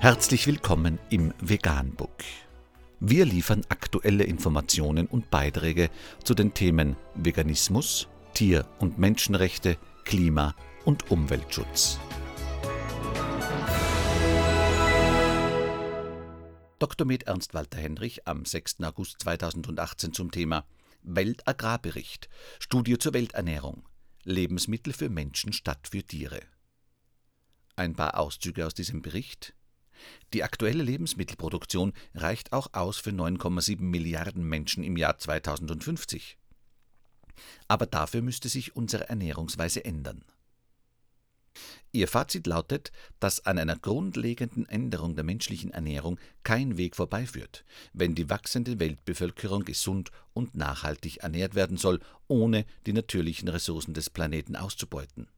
Herzlich willkommen im Veganbook. Wir liefern aktuelle Informationen und Beiträge zu den Themen Veganismus, Tier- und Menschenrechte, Klima- und Umweltschutz. Dr. Med Ernst Walter Henrich am 6. August 2018 zum Thema Weltagrarbericht, Studie zur Welternährung, Lebensmittel für Menschen statt für Tiere. Ein paar Auszüge aus diesem Bericht. Die aktuelle Lebensmittelproduktion reicht auch aus für 9,7 Milliarden Menschen im Jahr 2050. Aber dafür müsste sich unsere Ernährungsweise ändern. Ihr Fazit lautet, dass an einer grundlegenden Änderung der menschlichen Ernährung kein Weg vorbeiführt, wenn die wachsende Weltbevölkerung gesund und nachhaltig ernährt werden soll, ohne die natürlichen Ressourcen des Planeten auszubeuten.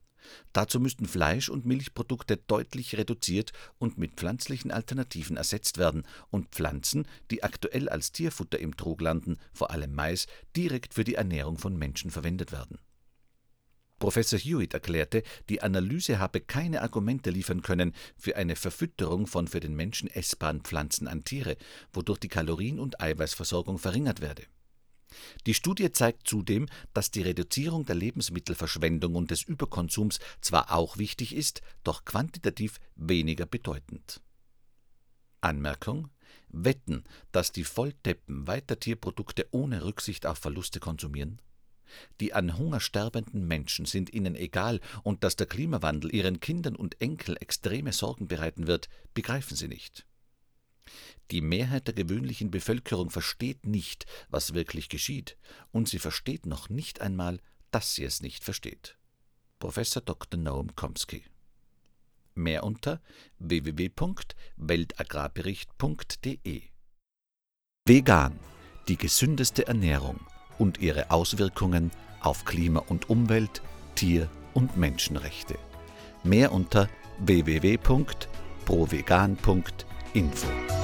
Dazu müssten Fleisch- und Milchprodukte deutlich reduziert und mit pflanzlichen Alternativen ersetzt werden und Pflanzen, die aktuell als Tierfutter im Trog landen, vor allem Mais, direkt für die Ernährung von Menschen verwendet werden. Professor Hewitt erklärte, die Analyse habe keine Argumente liefern können für eine Verfütterung von für den Menschen essbaren Pflanzen an Tiere, wodurch die Kalorien- und Eiweißversorgung verringert werde. Die Studie zeigt zudem, dass die Reduzierung der Lebensmittelverschwendung und des Überkonsums zwar auch wichtig ist, doch quantitativ weniger bedeutend. Anmerkung Wetten, dass die Volldeppen weiter Tierprodukte ohne Rücksicht auf Verluste konsumieren? Die an Hunger sterbenden Menschen sind ihnen egal, und dass der Klimawandel ihren Kindern und Enkel extreme Sorgen bereiten wird, begreifen sie nicht. Die Mehrheit der gewöhnlichen Bevölkerung versteht nicht, was wirklich geschieht, und sie versteht noch nicht einmal, dass sie es nicht versteht. Professor Dr. Noam Chomsky. Mehr unter www.weltagrarbericht.de Vegan, die gesündeste Ernährung und ihre Auswirkungen auf Klima und Umwelt, Tier- und Menschenrechte. Mehr unter info.